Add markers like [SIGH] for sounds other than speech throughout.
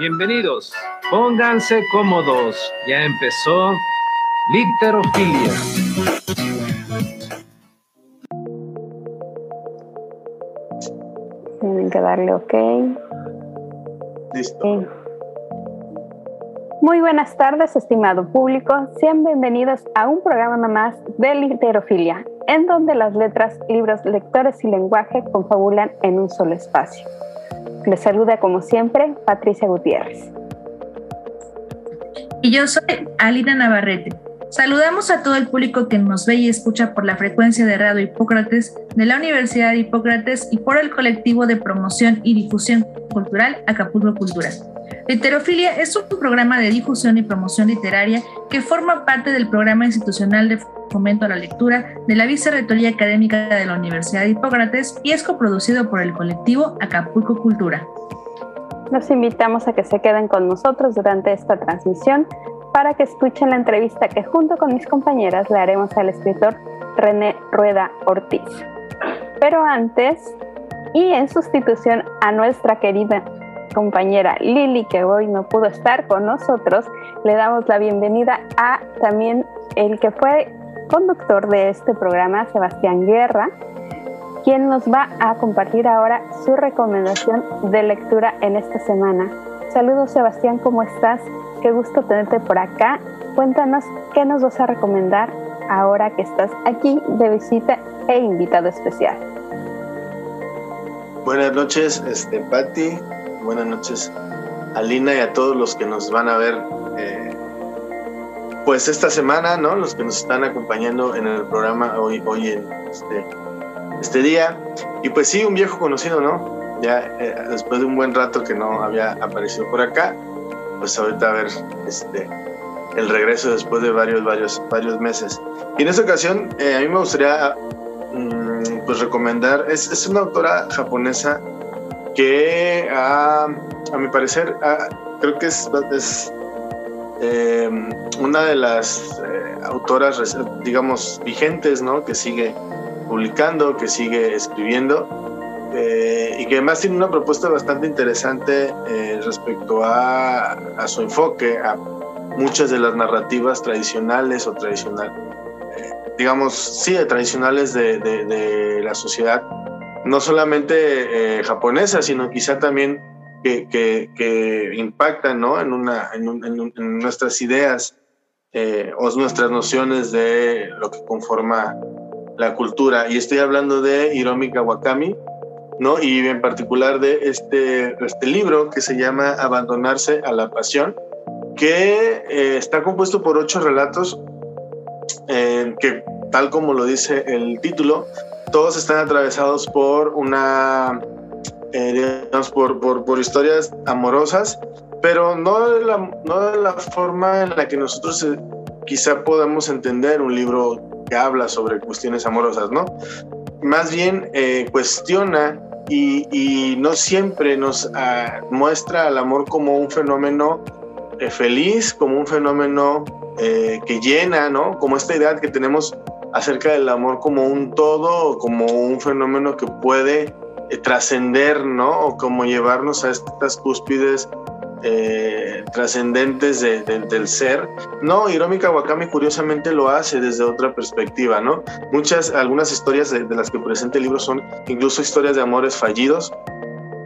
Bienvenidos, pónganse cómodos, ya empezó Literofilia. Tienen que darle OK. Listo. Muy buenas tardes, estimado público. Sean bienvenidos a un programa más de Literofilia, en donde las letras, libros, lectores y lenguaje confabulan en un solo espacio. Les saluda como siempre Patricia Gutiérrez. Y yo soy Alina Navarrete. Saludamos a todo el público que nos ve y escucha por la frecuencia de Radio Hipócrates de la Universidad de Hipócrates y por el colectivo de promoción y difusión cultural Acapulco Cultura. Literofilia es un programa de difusión y promoción literaria que forma parte del programa institucional de fomento a la lectura de la Vicerrectoría Académica de la Universidad de Hipócrates y es coproducido por el colectivo Acapulco Cultura. Los invitamos a que se queden con nosotros durante esta transmisión para que escuchen la entrevista que junto con mis compañeras le haremos al escritor René Rueda Ortiz. Pero antes, y en sustitución a nuestra querida compañera Lili, que hoy no pudo estar con nosotros, le damos la bienvenida a también el que fue conductor de este programa, Sebastián Guerra, quien nos va a compartir ahora su recomendación de lectura en esta semana. Saludos Sebastián, ¿cómo estás? Qué gusto tenerte por acá. Cuéntanos qué nos vas a recomendar ahora que estás aquí de visita e invitado especial. Buenas noches, este, Patti. Buenas noches, Alina, y a todos los que nos van a ver eh, pues esta semana, ¿no? Los que nos están acompañando en el programa hoy, hoy en este, este día. Y pues sí, un viejo conocido, ¿no? Ya eh, después de un buen rato que no había aparecido por acá, pues ahorita a ver este, el regreso después de varios, varios, varios meses. Y en esta ocasión eh, a mí me gustaría mm, pues recomendar, es, es, una autora japonesa que a mi parecer creo que es, es eh, una de las eh, autoras, digamos, vigentes, ¿no? Que sigue publicando, que sigue escribiendo eh, y que además tiene una propuesta bastante interesante eh, respecto a, a, su enfoque, a muchas de las narrativas tradicionales o tradicional, eh, digamos, sí, tradicionales de, de, de, la sociedad, no solamente japonesa, sino quizá también que, que, que impactan ¿no? en, una, en, un, en, un, en nuestras ideas o nuestras nociones de lo que conforma la cultura. Y estoy hablando de Hiromi Kawakami, ¿no? Y en particular de este, este libro que se llama Abandonarse a la Pasión, que eh, está compuesto por ocho relatos eh, que, tal como lo dice el título, todos están atravesados por una, eh, digamos, por, por, por, historias amorosas, pero no de, la, no de la forma en la que nosotros eh, quizá podamos entender un libro que habla sobre cuestiones amorosas, ¿no? Más bien eh, cuestiona y, no siempre nos uh, muestra al amor como un fenómeno eh, feliz, como un fenómeno eh, que llena, ¿no? Como esta idea que tenemos acerca del amor como un todo, como un fenómeno que puede eh, trascender, ¿no? O como llevarnos a estas cúspides eh, trascendentes de, de, del ser. No, Hiromi Kawakami curiosamente lo hace desde otra perspectiva, ¿no? Muchas, algunas historias de, las que presenta el libro son incluso historias de amores fallidos,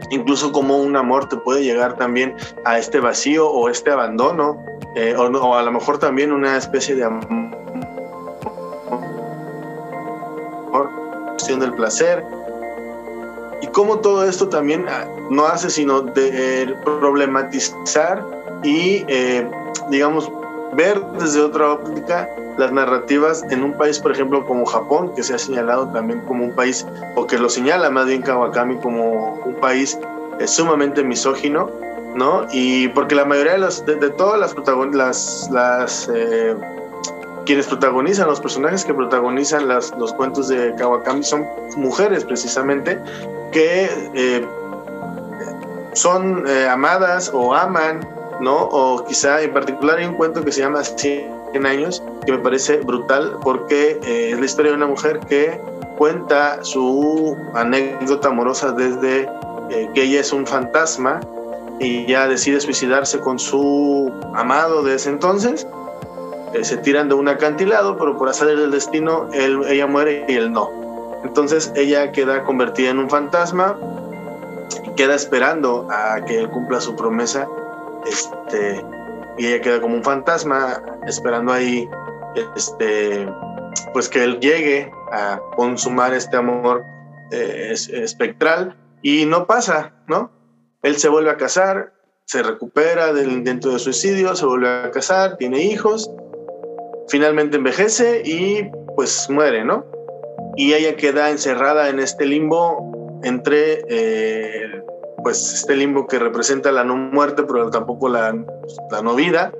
incluso como un amor te puede llegar también a este vacío o este abandono, eh, o, o, a lo mejor también una especie de amor, cuestión del placer, y cómo todo esto también no hace sino de problematizar y, eh, digamos, ver desde otra óptica las narrativas en un país, por ejemplo, como Japón, que se ha señalado también como un país, o que lo señala más bien Kawakami como un país eh, sumamente misógino, ¿no? Y porque la mayoría de, los, de, de todas las las, las eh, quienes protagonizan, los personajes que protagonizan los cuentos de Kawakami son mujeres precisamente que eh, son eh, amadas o aman, ¿no? O quizá en particular hay un cuento que se llama 100 años, que me parece brutal porque eh, es la historia de una mujer que cuenta su anécdota amorosa desde que ella es un fantasma y ya decide suicidarse con su amado de ese entonces. Eh, se tiran de un acantilado, pero por hacer del destino, ella muere y él no. Entonces ella queda convertida en un fantasma y queda esperando a que él cumpla su promesa. Este, y ella queda como un fantasma esperando ahí este, pues que él llegue a consumar este amor eh, espectral y no pasa, ¿no? Él se vuelve a casar, se recupera del intento de suicidio, se vuelve a casar, tiene hijos, finalmente envejece y pues muere, ¿no? Y ella queda encerrada en este limbo entre, eh, pues este limbo que representa la no muerte, pero tampoco la, la no vida,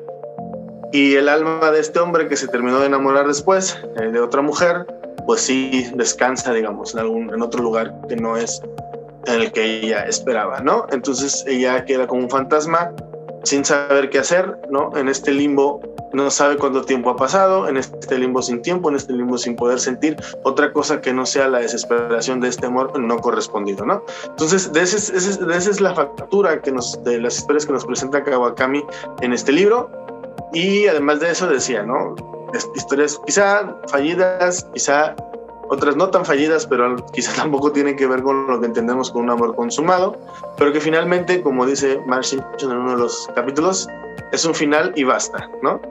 y el alma de este hombre que se terminó de enamorar después eh, de otra mujer, pues sí descansa, digamos, en, algún, en otro lugar que no es en el que ella esperaba, ¿no? Entonces ella queda como un fantasma sin saber qué hacer, ¿no? En este limbo no sabe cuánto tiempo ha pasado, en este limbo sin tiempo, en este limbo sin poder sentir otra cosa que no sea la desesperación de este amor no correspondido, ¿no? Entonces, de, esa es la factura que nos, de las historias que nos presenta Kawakami en este libro, y además de eso decía, ¿no? Historias quizá fallidas, quizá otras no tan fallidas, pero quizá [LAUGHS] tampoco tienen que ver con lo que entendemos con un amor consumado, pero que finalmente, como dice Mark en uno de los capítulos, es un final y basta, ¿no?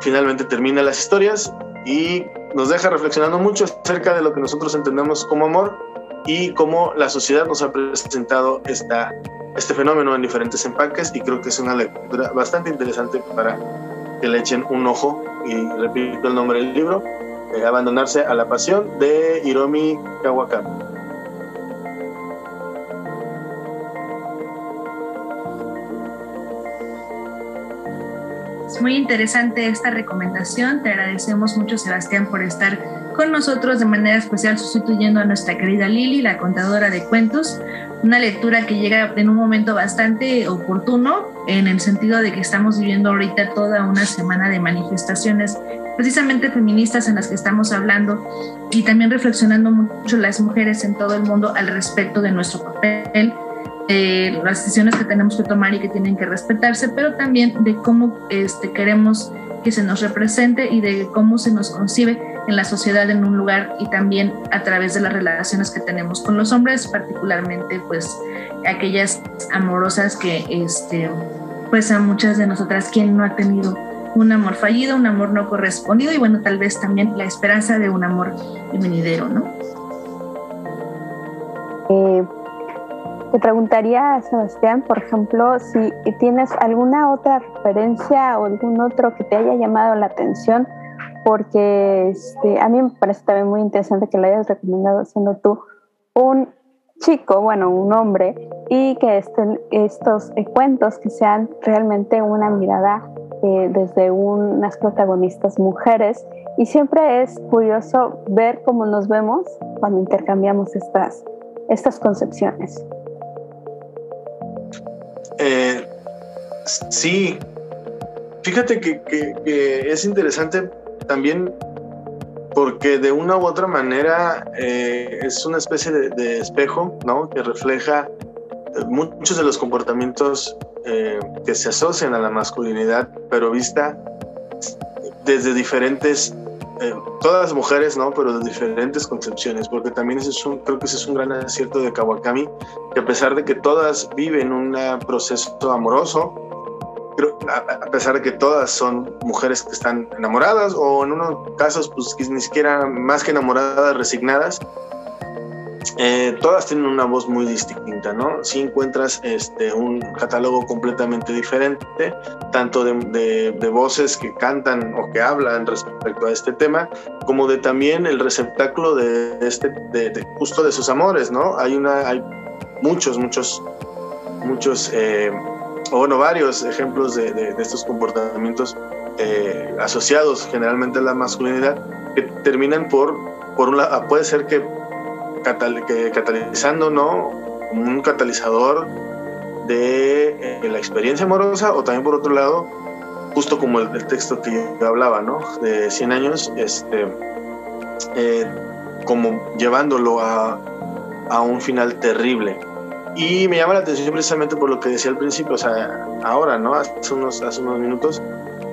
Finalmente termina las historias y nos deja reflexionando mucho acerca de lo que nosotros entendemos como amor y cómo la sociedad nos ha presentado esta este fenómeno en diferentes empaques y creo que es una lectura bastante interesante para que le echen un ojo y repito el nombre del libro, eh, Abandonarse a la Pasión de Hiromi Kawakami. Es muy interesante esta recomendación, te agradecemos mucho Sebastián por estar con nosotros de manera especial sustituyendo a nuestra querida Lili, la contadora de cuentos una lectura que llega en un momento bastante oportuno, en el sentido de que estamos viviendo ahorita toda una semana de manifestaciones precisamente feministas en las que estamos hablando y también reflexionando mucho las mujeres en todo el mundo al respecto de nuestro papel, de las decisiones que tenemos que tomar y que tienen que respetarse, pero también de cómo este, queremos que se nos represente y de cómo se nos concibe en la sociedad en un lugar y también a través de las relaciones que tenemos con los hombres, particularmente pues aquellas amorosas que este pues a muchas de nosotras quien no ha tenido un amor fallido, un amor no correspondido y bueno, tal vez también la esperanza de un amor venidero, ¿no? Eh, te preguntaría, Sebastián, por ejemplo, si tienes alguna otra referencia o algún otro que te haya llamado la atención porque este, a mí me parece también muy interesante que lo hayas recomendado siendo tú un chico, bueno, un hombre, y que estén estos eh, cuentos que sean realmente una mirada eh, desde unas protagonistas mujeres. Y siempre es curioso ver cómo nos vemos cuando intercambiamos estas, estas concepciones. Eh, sí, fíjate que, es interesante también porque de una u otra manera eh, es una especie de, espejo, ¿no? Que refleja muchos de los comportamientos eh, que se asocian a la masculinidad, pero vista desde diferentes, todas las mujeres, ¿no? Pero de diferentes concepciones, porque también ese es un, creo que ese es un gran acierto de Kawakami, que a pesar de que todas viven un proceso amoroso, a pesar de que todas son mujeres que están enamoradas o en unos casos pues ni siquiera más que enamoradas, resignadas, eh, todas tienen una voz muy distinta, ¿no? Si encuentras este, un catálogo completamente diferente, tanto de, de, voces que cantan o que hablan respecto a este tema, como de también el receptáculo de este, de, justo de sus amores, ¿no? Hay una, hay muchos, muchos, muchos eh, o bueno, varios ejemplos de, estos comportamientos eh, asociados generalmente a la masculinidad que terminan por, por un lado, puede ser que, catalizando, ¿no? Como un catalizador de eh, la experiencia amorosa o también por otro lado, justo como el, texto que yo hablaba, ¿no? De 100 años, este, eh, como llevándolo a, a un final terrible Y me llama la atención precisamente por lo que decía al principio, o sea, ahora, ¿no? Hace unos, hace unos minutos,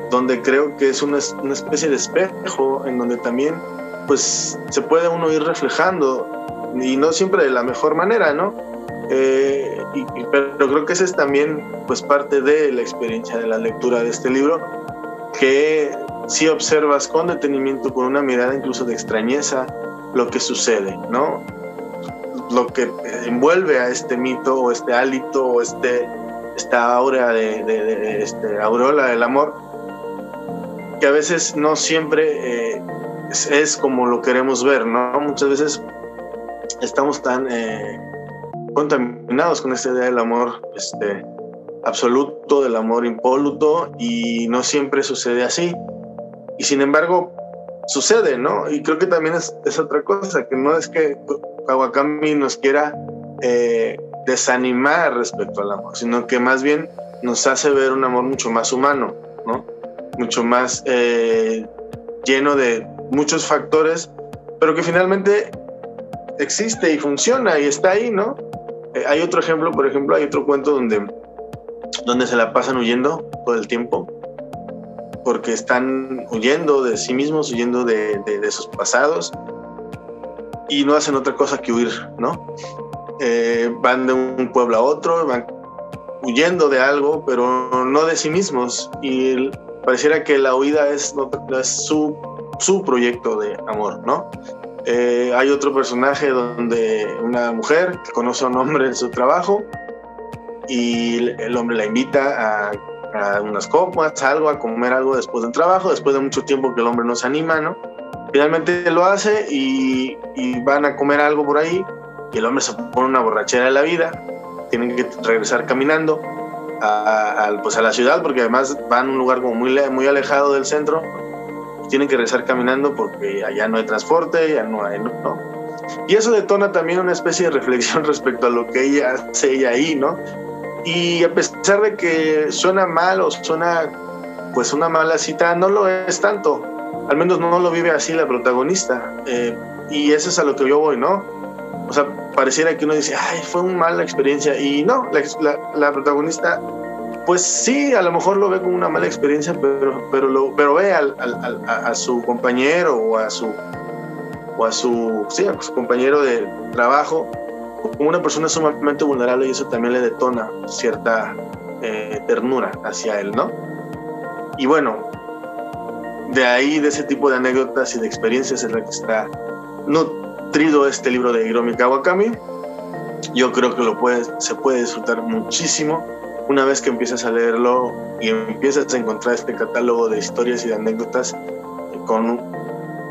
donde creo que es una, una especie de espejo en donde también, pues, se puede uno ir reflejando y no siempre de la mejor manera, ¿no? Eh, pero creo que esa es también pues parte de la experiencia de la lectura de este libro, que si observas con detenimiento, con una mirada incluso de extrañeza, lo que sucede, ¿no? Lo que envuelve a este mito o este hálito o este, esta aura de, de, este, aureola del amor, que a veces no siempre eh, es, como lo queremos ver, ¿no? Muchas veces estamos tan eh, contaminados con esta idea del amor este, absoluto, del amor impoluto, y no siempre sucede así. Y sin embargo, sucede, ¿no? Y creo que también es, otra cosa, que no es que Kawakami nos quiera eh, desanimar respecto al amor, sino que más bien nos hace ver un amor mucho más humano, ¿no? Mucho más eh, lleno de muchos factores, pero que finalmente existe y funciona y está ahí, ¿no? Eh, hay otro ejemplo, por ejemplo, hay otro cuento donde, donde se la pasan huyendo todo el tiempo, porque están huyendo de sí mismos, huyendo de, de, sus pasados, y no hacen otra cosa que huir, ¿no? Eh, van de un pueblo a otro, van huyendo de algo, pero no de sí mismos, y pareciera que la huida es, no, es su, su proyecto de amor, ¿no? Eh, hay otro personaje donde una mujer conoce a un hombre en su trabajo y el hombre la invita a, unas copas, algo, a comer algo después del trabajo, después de mucho tiempo que el hombre no se anima, ¿no? Finalmente lo hace y, van a comer algo por ahí y el hombre se pone una borrachera de la vida, tienen que regresar caminando a, pues a la ciudad porque además van a un lugar muy, muy alejado del centro tienen que regresar caminando porque allá no hay transporte, ya no hay, ¿no? Y eso detona también una especie de reflexión [LAUGHS] respecto a lo que ella hace ella ahí, ¿no? Y a pesar de que suena mal o suena pues una mala cita, no lo es tanto. Al menos no lo vive así la protagonista. Eh, y eso es a lo que yo voy, ¿no? O sea, pareciera que uno dice, ay, fue una mala experiencia. Y no, la, la protagonista pues sí, a lo mejor lo ve como una mala experiencia, pero, pero, lo, pero ve a, su compañero o a su, o a su, sí, a su compañero de trabajo como una persona sumamente vulnerable y eso también le detona cierta eh, ternura hacia él, ¿no? Y bueno, de ahí, de ese tipo de anécdotas y de experiencias en la que está nutrido este libro de Hiromi Kawakami, yo creo que lo puede, se puede disfrutar muchísimo una vez que empiezas a leerlo y empiezas a encontrar este catálogo de historias y de anécdotas con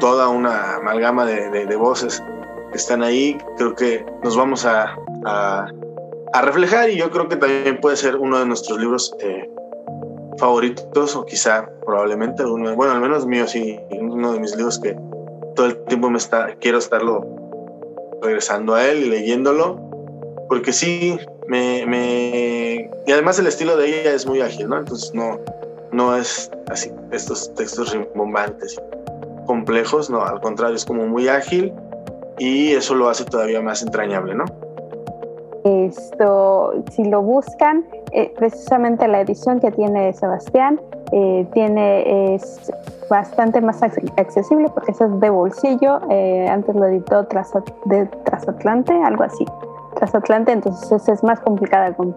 toda una amalgama de, voces que están ahí, creo que nos vamos a, a, reflejar y yo creo que también puede ser uno de nuestros libros eh, favoritos o quizá probablemente uno, bueno, al menos mío sí, uno de mis libros que todo el tiempo me está, quiero estarlo regresando a él y leyéndolo, porque sí, me, y además el estilo de ella es muy ágil, ¿no? Entonces no, no es así, estos textos rimbombantes, complejos, no, al contrario, es como muy ágil y eso lo hace todavía más entrañable, ¿no? Esto, si lo buscan, eh, precisamente la edición que tiene Sebastián eh, tiene es bastante más accesible porque es de bolsillo. Eh, antes lo editó tras, de Trasatlante, algo así. Trasatlante, entonces es más complicada con,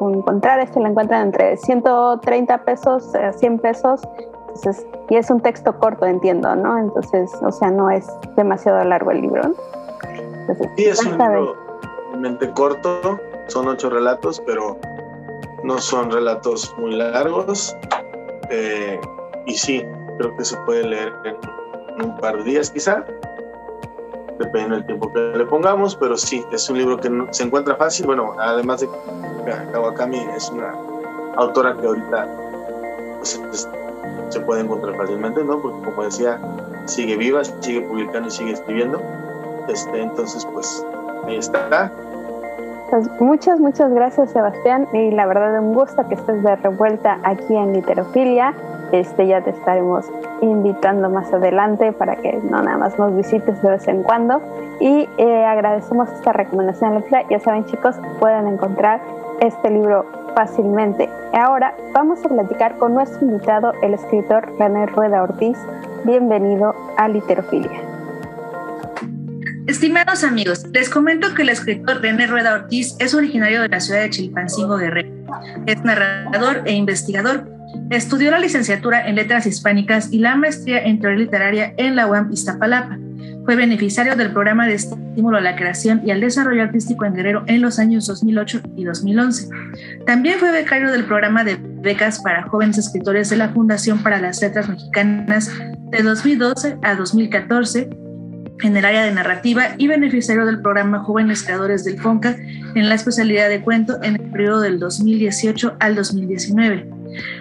encontrar. Este lo encuentran entre 130 pesos a 100 pesos. Entonces, y es un texto corto, entiendo, ¿no? Entonces, o sea, no es demasiado largo el libro. sí, es un libro realmente corto, son ocho relatos, pero no son relatos muy largos. Eh, y sí, creo que se puede leer en un par de días quizá dependiendo del tiempo que le pongamos, pero sí, es un libro que se encuentra fácil. Bueno, además de que Kawakami es una autora que ahorita pues, se puede encontrar fácilmente, ¿no? Porque como decía, sigue viva, sigue publicando y sigue escribiendo. Este, entonces, pues ahí está. Pues muchas, muchas gracias Sebastián y la verdad un gusto que estés de revuelta aquí en Literofilia. Este, ya te estaremos invitando más adelante para que no nada más nos visites de vez en cuando. Y eh, agradecemos esta recomendación. Ya saben chicos, pueden encontrar este libro fácilmente. Ahora vamos a platicar con nuestro invitado, el escritor René Rueda Ortiz. Bienvenido a Literofilia. Estimados amigos, les comento que el escritor René Rueda Ortiz es originario de la ciudad de Chilpancingo Guerrero. Es narrador e investigador. Estudió la licenciatura en Letras Hispánicas y la maestría en Teoría Literaria en la UAM Iztapalapa. Fue beneficiario del programa de estímulo a la creación y al desarrollo artístico en Guerrero en los años 2008 y 2011. También fue becario del programa de becas para jóvenes escritores de la Fundación para las Letras Mexicanas de 2012 a 2014 en el área de narrativa y beneficiario del programa Jóvenes Creadores del FONCA en la especialidad de cuento en el periodo del 2018 al 2019.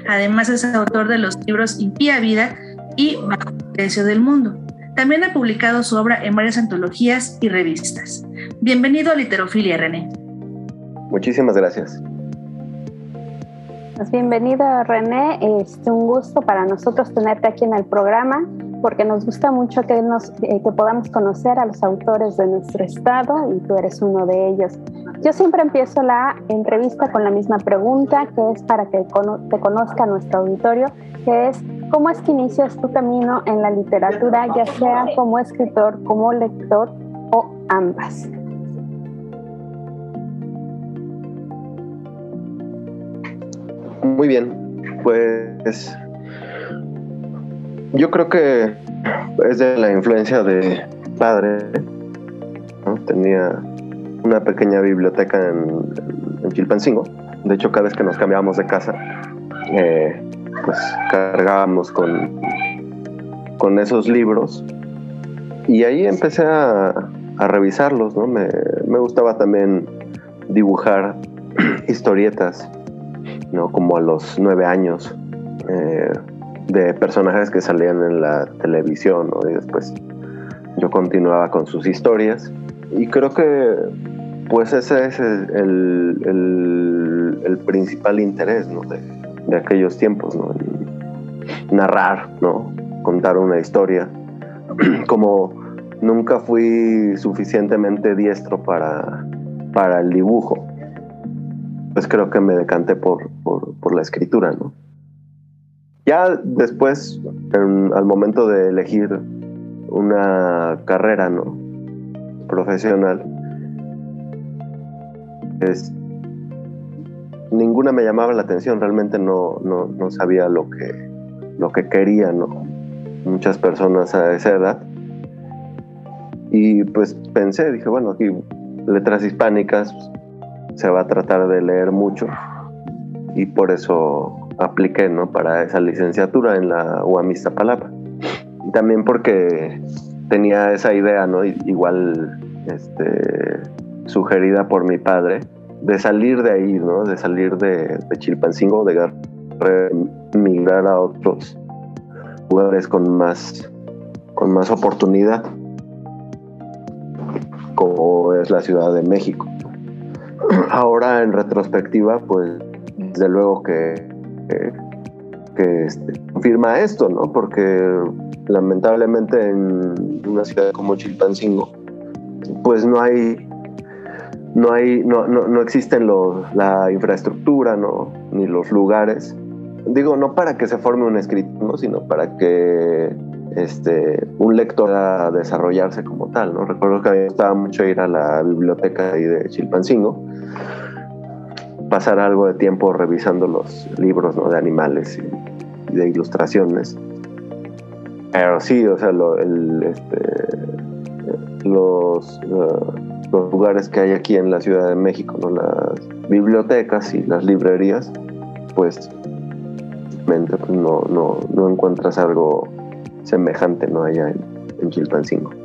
Además es autor de los libros Impía Vida y Bajo el Precio del Mundo. También ha publicado su obra en varias antologías y revistas. Bienvenido a Literofilia, René. Muchísimas gracias. Pues bienvenido, René. Es un gusto para nosotros tenerte aquí en el programa porque nos gusta mucho que, nos, eh, que podamos conocer a los autores de nuestro estado y tú eres uno de ellos. Yo siempre empiezo la entrevista con la misma pregunta, que es para que te conozca nuestro auditorio, que es ¿cómo es que inicias tu camino en la literatura, ya sea como escritor, como lector o ambas? Muy bien, pues yo creo que es de la influencia de padre. Tenía una pequeña biblioteca en, Chilpancingo. De hecho, cada vez que nos cambiábamos de casa, eh, pues cargábamos con, con esos libros. Y ahí empecé a, revisarlos, ¿no? Me, gustaba también dibujar [CLEARS THROAT] historietas, ¿no? Como a los nueve años. Eh, de personajes que salían en la televisión, Y después yo continuaba con sus historias. Y creo que pues ese es el, el, principal interés de, aquellos tiempos, ¿no? narrar, ¿no? contar una historia. [CLEARS THROAT] Como nunca fui suficientemente diestro para, para el dibujo, pues creo que me decanté por, por, por la escritura, ¿no? Ya después, al momento de elegir una carrera ¿no? profesional, ninguna me llamaba la atención, realmente no, no, sabía lo que, lo que quería, ¿no? muchas personas a esa edad. Y pues pensé, dije, bueno, aquí letras hispánicas se va a tratar de leer mucho y por eso apliqué ¿no? para esa licenciatura en la UAM Iztapalapa. También porque tenía esa idea, ¿no? igual este, sugerida por mi padre, de salir de ahí, ¿no? de salir de, Chilpancingo, de migrar a otros lugares con más, con más oportunidad, como es la Ciudad de México. [CLEARS THROAT] Ahora en retrospectiva, pues desde luego que que, este, confirma esto, ¿no? Porque lamentablemente en una ciudad como Chilpancingo, pues no hay, no hay, no, no, no existen la infraestructura, ¿no? Ni los lugares. Digo, no para que se forme un escritor, ¿no? Sino para que este, un lector a desarrollarse como tal, ¿no? Recuerdo que a mí me gustaba mucho ir a la biblioteca ahí de Chilpancingo pasar algo de tiempo revisando los libros de animales y, de ilustraciones. Pero sí, o sea, este, los, los lugares que hay aquí en la Ciudad de México, ¿no? las bibliotecas y las librerías, pues, pues no, no, no encuentras algo semejante ¿no? allá en, en Chilpancingo.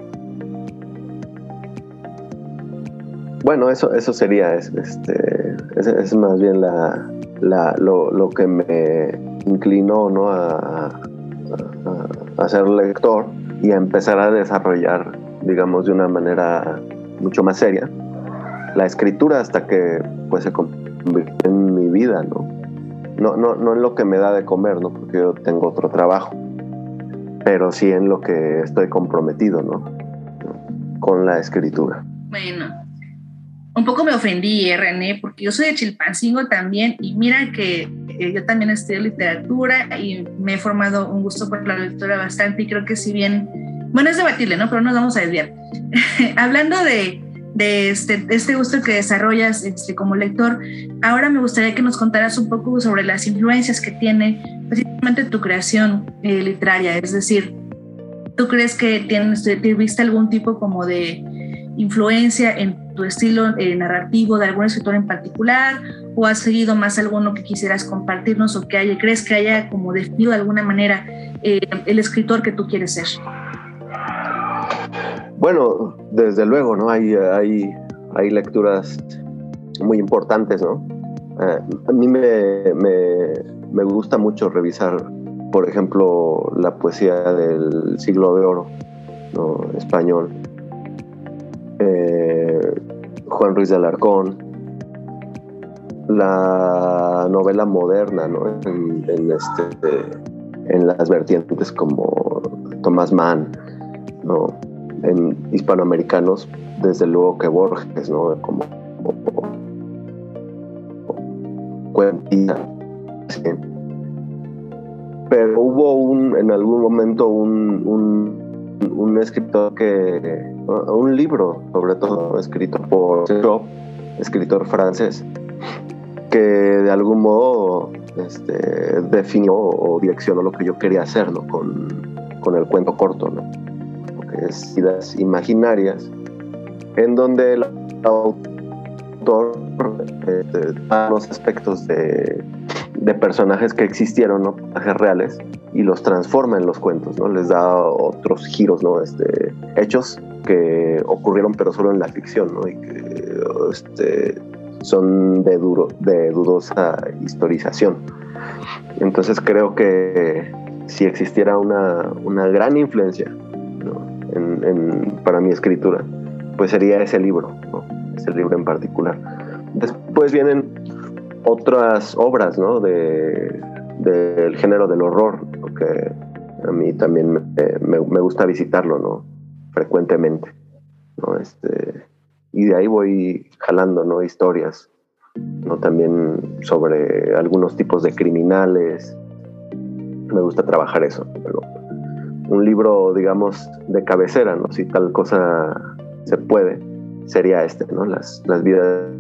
Bueno, eso, eso sería, este, es, más bien la, lo, que me inclinó ¿no? a, a, ser lector y a empezar a desarrollar, digamos, de una manera mucho más seria la escritura hasta que pues se convirtió en mi vida, ¿no? No, no, no en lo que me da de comer, ¿no? Porque yo tengo otro trabajo, pero sí en lo que estoy comprometido, ¿no? Con la escritura. Bueno, un poco me ofendí, ¿eh, René, porque yo soy de Chilpancingo también y mira que eh, yo también estudio literatura y me he formado un gusto por la lectura bastante y creo que si bien, bueno, es debatible, ¿no? Pero nos vamos a desviar. [LAUGHS] Hablando de, de este, este, gusto que desarrollas este, como lector, ahora me gustaría que nos contaras un poco sobre las influencias que tiene precisamente tu creación eh, literaria, es decir, ¿tú crees que tienes, viste algún tipo como de influencia en tu estilo eh, narrativo de algún escritor en particular o has seguido más alguno que quisieras compartirnos o que haya, crees que haya como definido de alguna manera eh, el escritor que tú quieres ser? Bueno, desde luego, ¿no? Hay, hay, hay lecturas muy importantes, ¿no? Eh, a mí me, me, me, gusta mucho revisar, por ejemplo, la poesía del siglo de oro, español, eh, Juan Ruiz de Alarcón, la novela moderna, ¿no? En, este, en las vertientes como Tomás Mann, ¿no? En hispanoamericanos, desde luego que Borges, ¿no? Como, cuentilla. Pero hubo un, en algún momento un un escritor que, un libro sobre todo escrito por escritor francés, que de algún modo este, definió o direccionó lo que yo quería hacer con, con el cuento corto, ¿no? que es Vidas Imaginarias, en donde el autor este, da los aspectos de, de personajes que existieron, ¿no? personajes reales, y los transforma en los cuentos, ¿no? Les da otros giros, ¿no? Este, hechos que ocurrieron pero solo en la ficción, ¿no? Y que este, son de, duro, de dudosa historización. Entonces creo que si existiera una, una gran influencia en, para mi escritura, pues sería ese libro, ¿no? ese libro en particular. Después vienen otras obras ¿no? de, del género del horror, que a mí también me, gusta visitarlo, ¿no? Frecuentemente, ¿no? Este, y de ahí voy jalando, ¿no? Historias, ¿no? También sobre algunos tipos de criminales. Me gusta trabajar eso. Pero un libro, digamos, de cabecera, ¿no? Si tal cosa se puede, sería este, ¿no? Las, las vidas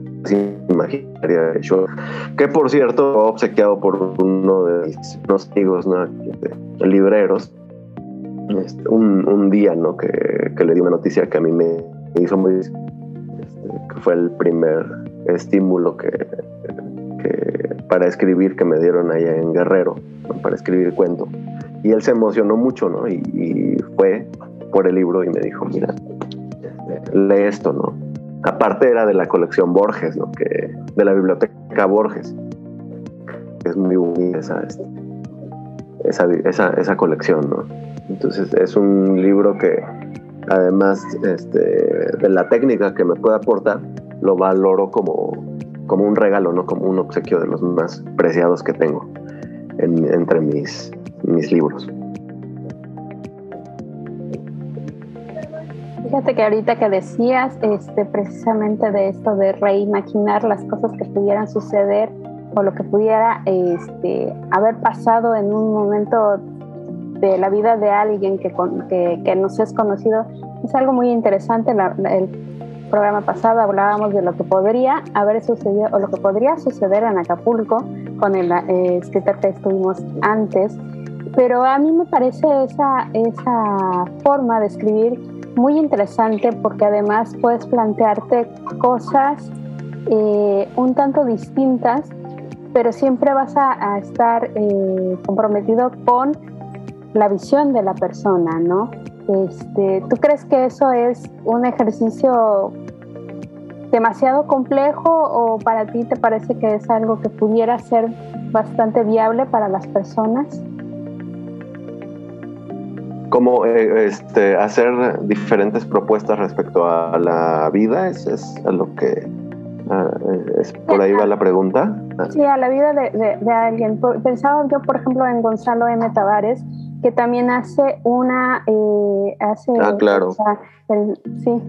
imaginarias de Shaw. Que por cierto, obsequiado por uno de mis amigos, ¿no? libreros, este, un, un, día, ¿no? Que, que, le di una noticia que a mí me hizo muy. Este, que fue el primer estímulo que, que, para escribir que me dieron allá en Guerrero, para escribir cuento. Y él se emocionó mucho, ¿no? Y, y fue por el libro y me dijo, mira, lee esto, ¿no? Aparte era de la colección Borges. Que, de la biblioteca Borges. Es muy bonita esa, esa, esa, esa, colección, ¿no? Entonces es un libro que además este, de la técnica que me puede aportar, lo valoro como, como un regalo, ¿no? Como un obsequio de los más preciados que tengo entre mis, mis libros. Fíjate que ahorita que decías este, precisamente de esto de reimaginar las cosas que pudieran suceder o lo que pudiera este, haber pasado en un momento de la vida de alguien que, que, que nos es conocido, es algo muy interesante. el programa pasado hablábamos de lo que podría haber sucedido o lo que podría suceder en Acapulco con el eh, escritor que estuvimos antes, pero a mí me parece esa, esa forma de escribir muy interesante porque además puedes plantearte cosas eh, un tanto distintas, pero siempre vas a, estar eh, comprometido con la visión de la persona, ¿no? Este, ¿Tú crees que eso es un ejercicio demasiado complejo o para ti te parece que es algo que pudiera ser bastante viable para las personas? Como eh, este, hacer diferentes propuestas respecto a la vida, es, es a lo que es, por ahí va la pregunta. Sí, a la vida de, alguien. Pensaba yo, por ejemplo, en Gonzalo M. Tavares, que también hace una... Eh, hace, ah, claro. sí,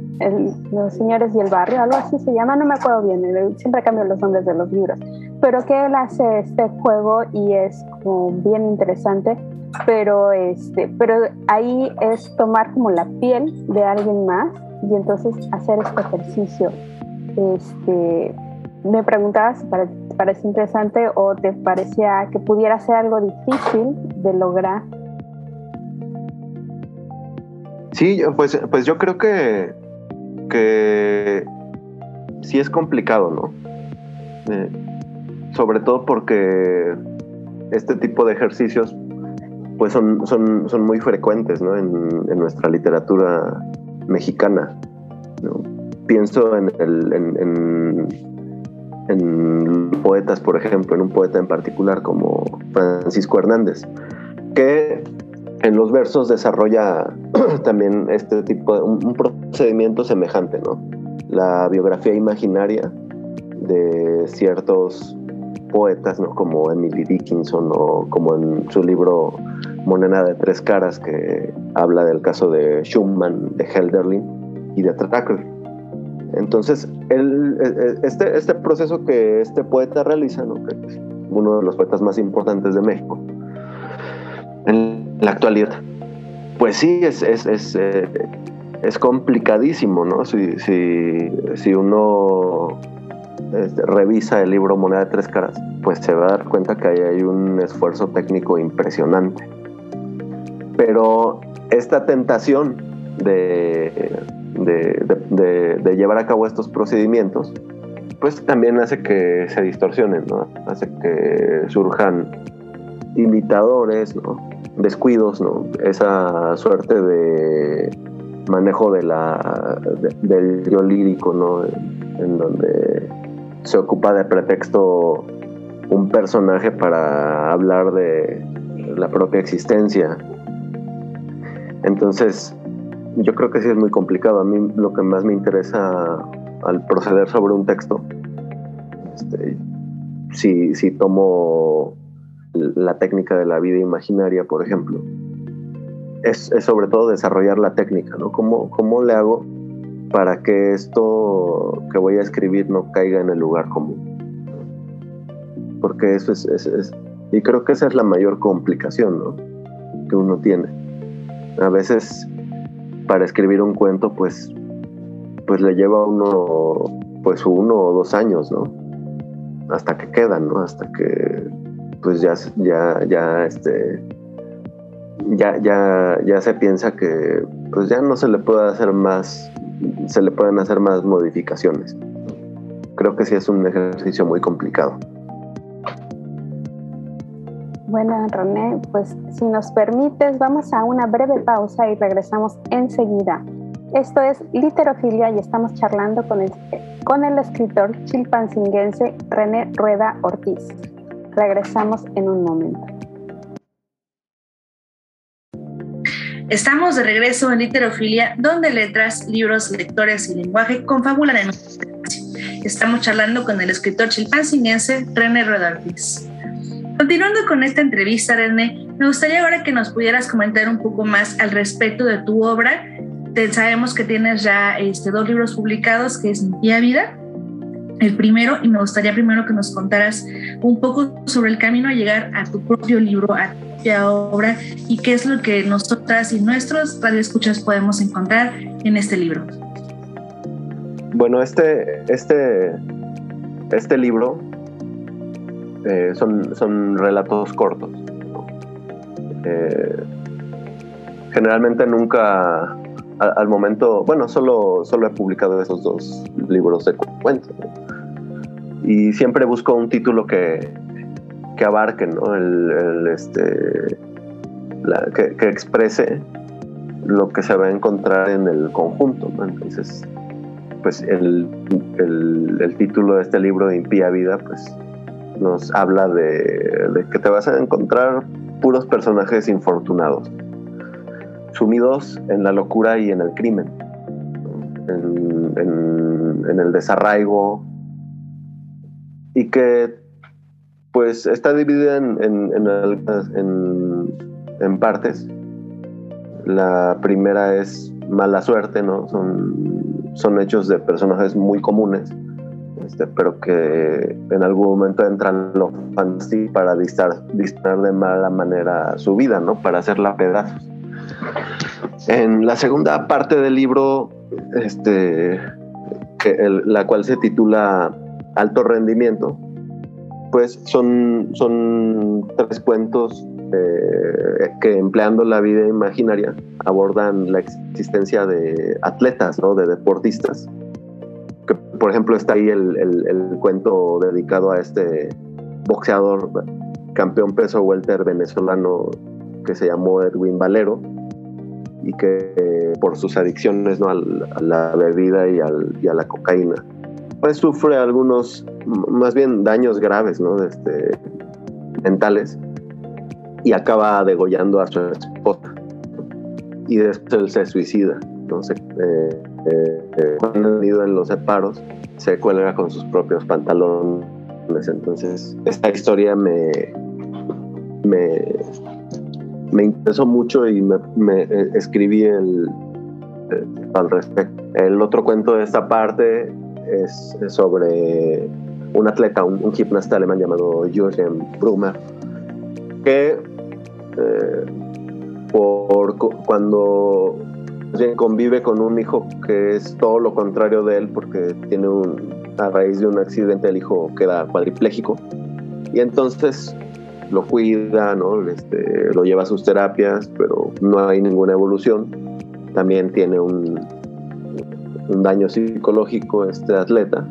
Los Señores y el Barrio, algo así se llama, no me acuerdo bien, siempre cambio los nombres de los libros, pero que él hace este juego y es como bien interesante, pero, este, pero ahí es tomar como la piel de alguien más y entonces hacer este ejercicio. Este, me preguntabas si te parece interesante o te parecía que pudiera ser algo difícil de lograr. Sí, pues, pues yo creo que, que sí es complicado, ¿no? Eh, sobre todo porque este tipo de ejercicios pues son, son, son muy frecuentes ¿no? en, en nuestra literatura mexicana. Pienso en, el, en, en, poetas, por ejemplo, en un poeta en particular como Francisco Hernández, que en los versos desarrolla [CLEARS THROAT] también este tipo de un, procedimiento semejante, ¿no? La biografía imaginaria de ciertos poetas, ¿no? Como Emily Dickinson o como en su libro Moneda de Tres Caras, que habla del caso de Schumann, de Helderlin y de Tracker. Entonces, el, e, e, este, este proceso que este poeta realiza, ¿no? uno de los poetas más importantes de México, la actualidad, pues sí, es, es, es, eh, es complicadísimo, ¿no? Si, si, si uno revisa el libro Moneda de Tres Caras, pues se va a dar cuenta que ahí hay un esfuerzo técnico impresionante. Pero esta tentación de, de, llevar a cabo estos procedimientos, pues también hace que se distorsionen, ¿no? Hace que surjan imitadores, ¿no? Descuidos, ¿no? Esa suerte de manejo de la, del yo lírico, ¿no? En donde se ocupa de pretexto un personaje para hablar de la propia existencia entonces, yo creo que sí es muy complicado. A mí lo que más me interesa al proceder sobre un texto, este, si, tomo la técnica de la vida imaginaria, por ejemplo, es, sobre todo desarrollar la técnica, ¿no? ¿Cómo, ¿Cómo le hago para que esto que voy a escribir no caiga en el lugar común? Porque eso es, y creo que esa es la mayor complicación, ¿no? Que uno tiene a veces para escribir un cuento, pues, pues le lleva uno, pues uno o dos años, ¿no? Hasta que quedan, ¿no? Hasta que, pues ya, ya, ya, este, ya, ya, ya se piensa que, pues ya no se le puede hacer más, se le pueden hacer más modificaciones. Creo que sí es un ejercicio muy complicado. Bueno, René, pues si nos permites, vamos a una breve pausa y regresamos enseguida. Esto es Literofilia y estamos charlando con el, con el escritor chilpancinguense René Rueda Ortiz. Regresamos en un momento. Estamos de regreso en Literofilia, donde letras, libros, lectores y lenguaje confabulan en nuestro espacio. Estamos charlando con el escritor chilpancinguense René Ortiz. Continuando con esta entrevista, René, me gustaría ahora que nos pudieras comentar un poco más al respecto de tu obra. Sabemos que tienes ya este, dos libros publicados, que es Mi Vida, el primero, y me gustaría primero que nos contaras un poco sobre el camino a llegar a tu propio libro, a tu propia obra, y qué es lo que nosotras y nuestros radioescuchas podemos encontrar en este libro. Bueno, este, este, este libro eh, son, son relatos cortos. Eh, generalmente nunca al, momento, bueno, solo, solo he publicado esos dos libros de cuentos. Y siempre busco un título que, que abarque, ¿no? El, este, que, exprese lo que se va a encontrar en el conjunto. Entonces, pues el, el, título de este libro de Impía Vida, pues nos habla de, que te vas a encontrar puros personajes infortunados, sumidos en la locura y en el crimen, en, el desarraigo, y que pues está dividida en, en, partes. La primera es mala suerte, ¿no? Son, son hechos de personajes muy comunes, este, pero que en algún momento entran los fantasy para distar, de mala manera su vida, ¿no? Para hacerla pedazos. En la segunda parte del libro, este, que la cual se titula Alto Rendimiento, pues son, son tres cuentos eh, que empleando la vida imaginaria abordan la existencia de atletas, ¿no? de deportistas. Por ejemplo, está ahí el, el, cuento dedicado a este boxeador campeón peso welter venezolano que se llamó Edwin Valero y que por sus adicciones ¿no? a la bebida y, al, y a la cocaína pues sufre algunos, más bien daños graves, ¿no? Este, mentales y acaba degollando a su esposa. Y después él se suicida. Entonces, eh, eh, cuando ido en los separos, se cuelga con sus propios pantalones. Entonces, esta historia me, me, me interesó mucho y me, me eh, escribí el, al respecto. El otro cuento de esta parte es, sobre un atleta, un, gimnasta alemán llamado Jürgen Brummer, que eh, por, cuando convive con un hijo que es todo lo contrario de él, porque tiene un, a raíz de un accidente el hijo queda cuadripléjico, y entonces lo cuida, ¿no? Este, lo lleva a sus terapias, pero no hay ninguna evolución. También tiene un, un daño psicológico este atleta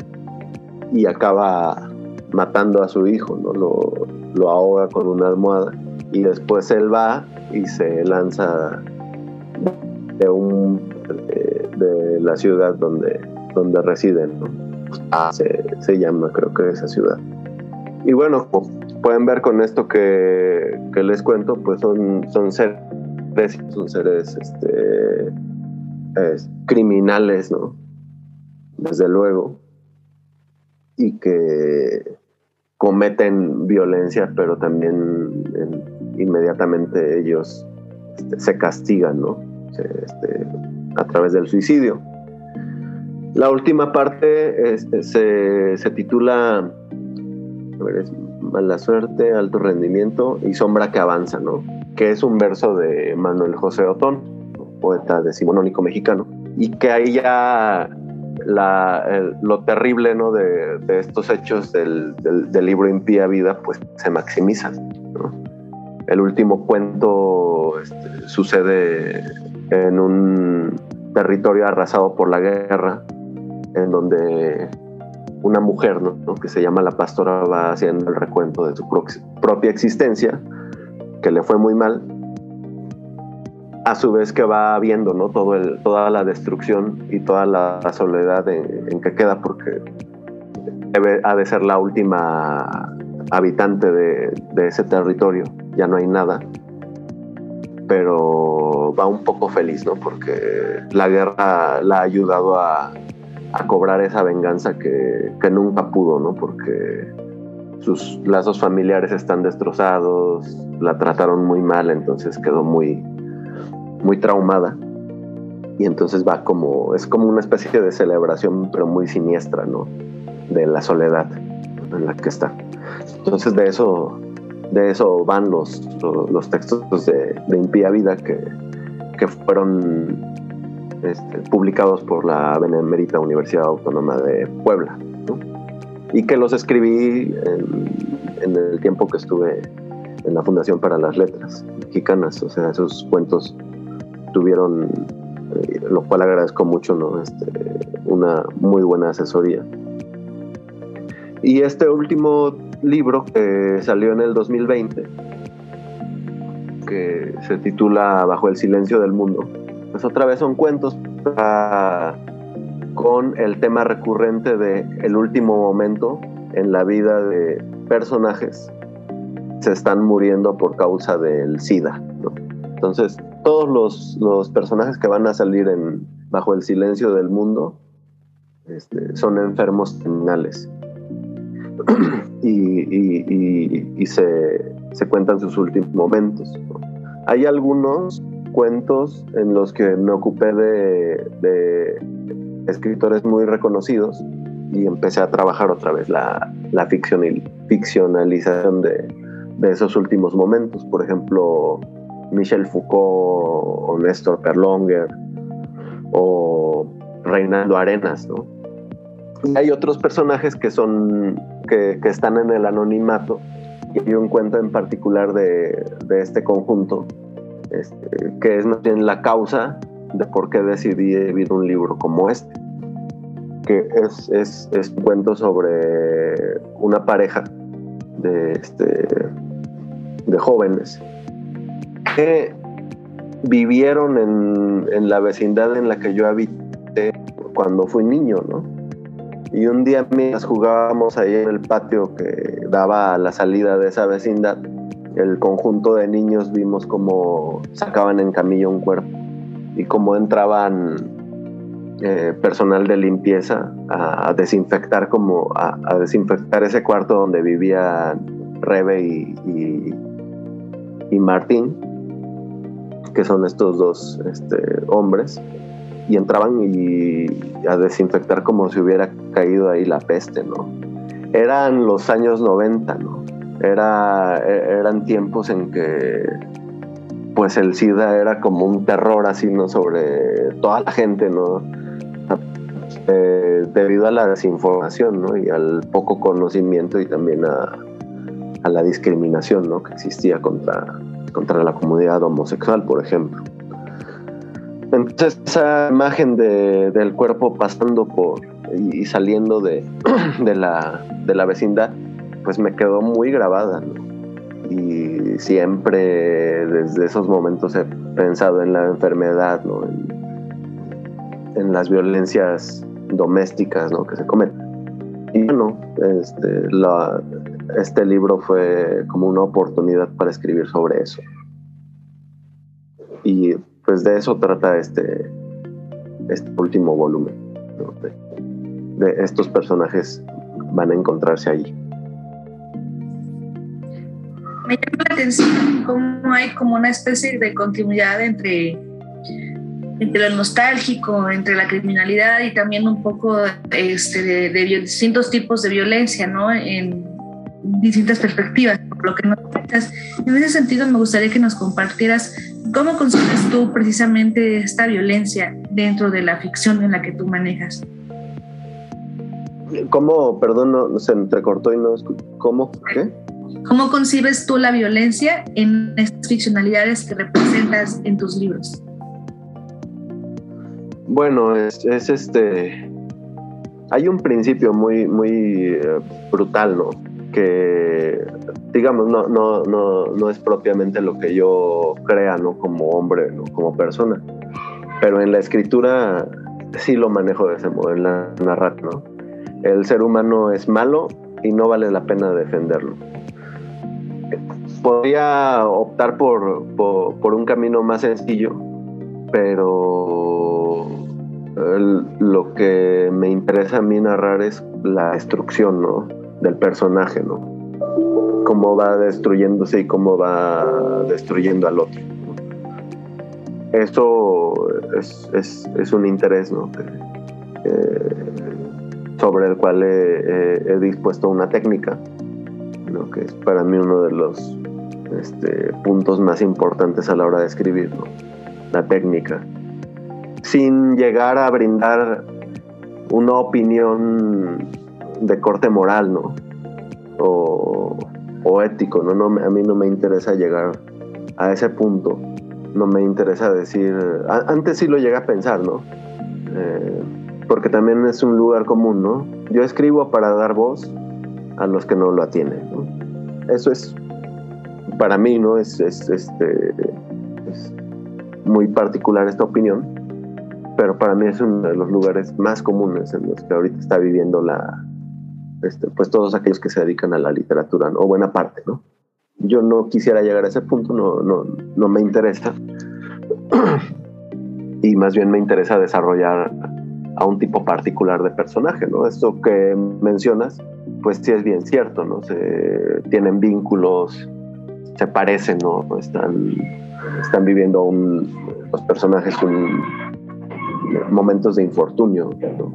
y acaba matando a su hijo, ¿no? Lo, lo ahoga con una almohada y después él va y se lanza de un de, la ciudad donde, donde residen, ah, se, llama creo que esa ciudad. Y bueno, pueden ver con esto que, que les cuento, pues son, son seres, son seres este, criminales, ¿no? Desde luego. Y que cometen violencia, pero también inmediatamente ellos este, se castigan, ¿no? Este, a través del suicidio. La última parte se, se, titula a ver, es Mala suerte, alto rendimiento y sombra que avanza, ¿no? Que es un verso de Manuel José Otón poeta decimonónico mexicano, y que ahí ya lo terrible ¿no? de, estos hechos del, del, libro Impía Vida pues se maximizan. El último cuento este, sucede en un territorio arrasado por la guerra, en donde una mujer ¿no? que se llama la pastora va haciendo el recuento de su propia existencia, que le fue muy mal, a su vez que va viendo ¿no? Toda la destrucción y toda la, soledad en, que queda, porque debe, ha de ser la última habitante de, ese territorio, ya no hay nada, pero va un poco feliz, ¿no? porque la guerra la ha ayudado a, a cobrar esa venganza que, que, nunca pudo, ¿no? porque sus lazos familiares están destrozados, la trataron muy mal, entonces quedó muy, muy traumada. Y entonces va como, es como una especie de celebración, pero muy siniestra, ¿no? De la soledad en la que está. Entonces de eso, de eso van los, los, textos de, de, Impía Vida que, que fueron este, publicados por la Benemérita Universidad Autónoma de Puebla. Y que los escribí en, en el tiempo que estuve en la Fundación para las Letras Mexicanas, o sea, esos cuentos tuvieron, eh, lo cual agradezco mucho, ¿no? Este, una muy buena asesoría. Y este último libro que salió en el 2020, que se titula Bajo el silencio del mundo, pues otra vez son cuentos con el tema recurrente de el último momento en la vida de personajes se están muriendo por causa del SIDA. Entonces, todos los, personajes que van a salir Bajo el silencio del mundo este, son enfermos terminales. [CLEARS THROAT] y, se, cuentan sus últimos momentos. Hay algunos cuentos en los que me ocupé de, escritores muy reconocidos y empecé a trabajar otra vez la, la ficcionalización de, de esos últimos momentos. Por ejemplo, Michel Foucault o Néstor Perlonger o Reinaldo Arenas, ¿no? Y hay otros personajes que son que, están en el anonimato y hay un cuento en particular de, este conjunto este, que es más bien la causa de por qué decidí escribir un libro como este que es, es, es un cuento sobre una pareja de, este, de jóvenes que vivieron en, la vecindad en la que yo habité cuando fui niño, ¿no? Y un día mientras jugábamos ahí en el patio que daba a la salida de esa vecindad, el conjunto de niños vimos cómo sacaban en camilla un cuerpo y cómo entraban eh, personal de limpieza a, desinfectar como a, desinfectar ese cuarto donde vivían Rebe y, y Martín que son estos dos este, hombres, y entraban y a desinfectar como si hubiera caído ahí la peste, ¿no? Eran los años 90, ¿no? Era, e, eran tiempos en que pues el SIDA era como un terror así, ¿no? Sobre toda la gente, ¿no? Eh, debido a la desinformación, ¿no? Y al poco conocimiento y también a, a la discriminación, ¿no? Que existía contra, contra la comunidad homosexual, por ejemplo. Entonces esa imagen del cuerpo pasando por y, saliendo de, [CLEARS THROAT] de, la, de, vecindad, pues me quedó muy grabada. Y siempre desde esos momentos he pensado en la enfermedad, en, las violencias domésticas que se cometen. Y bueno, este, este libro fue como una oportunidad para escribir sobre eso. Y pues de eso trata este, este último volumen. De, estos personajes van a encontrarse allí. Me llama la atención cómo hay como una especie de continuidad entre entre lo nostálgico, entre la criminalidad y también un poco este, de, distintos tipos de violencia, ¿no? En, distintas perspectivas, por lo que nos En ese sentido, me gustaría que nos compartieras cómo concibes tú precisamente esta violencia dentro de la ficción en la que tú manejas. ¿Cómo, perdón, no, se entrecortó y no ¿Cómo? ¿Qué? ¿Cómo concibes tú la violencia en estas ficcionalidades que representas en tus libros? Bueno, es, es este. Hay un principio muy, muy eh, brutal, ¿no? que, digamos, no, no, no, no es propiamente lo que yo crea, ¿no? Como hombre, ¿no? Como persona. Pero en la escritura sí lo manejo de ese modo, en la narrativa, ¿no? El ser humano es malo y no vale la pena defenderlo. Podría optar por, por, un camino más sencillo, pero lo que me interesa a mí narrar es la destrucción, ¿no? del personaje, ¿no? Cómo va destruyéndose y cómo va destruyendo al otro. Eso es, un interés, ¿no? sobre el cual he, dispuesto una técnica, ¿no? que es para mí uno de los este, puntos más importantes a la hora de escribir, ¿no? la técnica, sin llegar a brindar una opinión de corte moral, ¿no? O, ético, ¿no? ¿no? A mí no me interesa llegar a ese punto. No me interesa decir... antes sí lo llegué a pensar, ¿no? Eh, porque también es un lugar común, ¿no? Yo escribo para dar voz a los que no lo atienden. Eso es, para mí, ¿no? Es, es, este, es muy particular esta opinión, pero para mí es uno de los lugares más comunes en los que ahorita está viviendo la, este, pues todos aquellos que se dedican a la literatura, o buena parte, ¿no? Yo no quisiera llegar a ese punto, no, no, no me interesa. [CLEARS THROAT] y más bien me interesa desarrollar a un tipo particular de personaje, ¿no? Esto que mencionas pues sí es bien cierto, ¿no? Se tienen vínculos, se parecen, ¿no? Están, están viviendo un, los personajes un, momentos de infortunio, ¿no?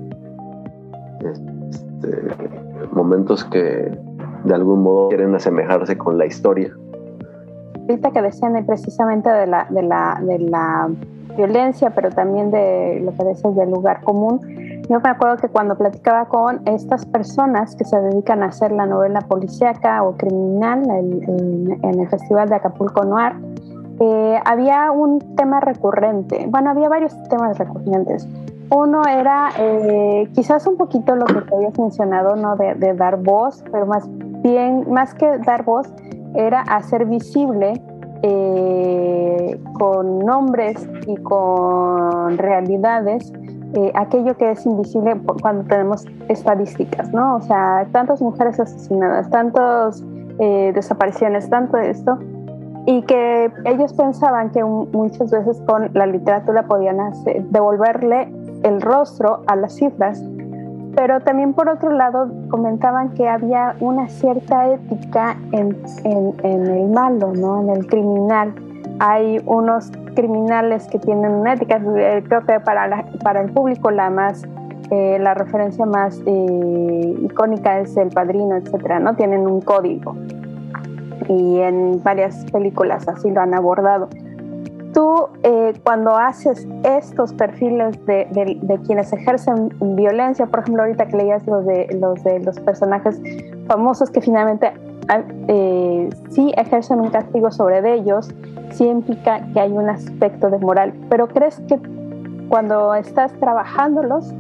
Este, momentos que de algún modo quieren asemejarse con la historia. Ahorita que decían precisamente de la, de la, de la violencia, pero también de lo que decías del lugar común, yo me acuerdo que cuando platicaba con estas personas que se dedican a hacer la novela policíaca o criminal en, el Festival de Acapulco Noir, eh, había un tema recurrente. Bueno, había varios temas recurrentes. Uno era eh, quizás un poquito lo que te habías mencionado, ¿no? De, de, dar voz, pero más bien, más que dar voz, era hacer visible eh, con nombres y con realidades eh, aquello que es invisible cuando tenemos estadísticas, ¿no? O sea, tantas mujeres asesinadas, tantas eh, desapariciones, tanto esto, y que ellos pensaban que muchas veces con la literatura podían devolverle el rostro a las cifras, pero también por otro lado comentaban que había una cierta ética en, en, en el malo, ¿no? En el criminal. Hay unos criminales que tienen una ética. Eh, creo que para, para el público la más eh, la referencia más eh, icónica es El Padrino, etcétera, ¿no? Tienen un código y en varias películas así lo han abordado. Tú, cuando haces estos perfiles de, de, quienes ejercen violencia, por ejemplo, ahorita que leías los de los, de los personajes famosos que finalmente sí ejercen un castigo sobre ellos, sí implica que hay un aspecto de moral, pero ¿crees que cuando estás trabajándolos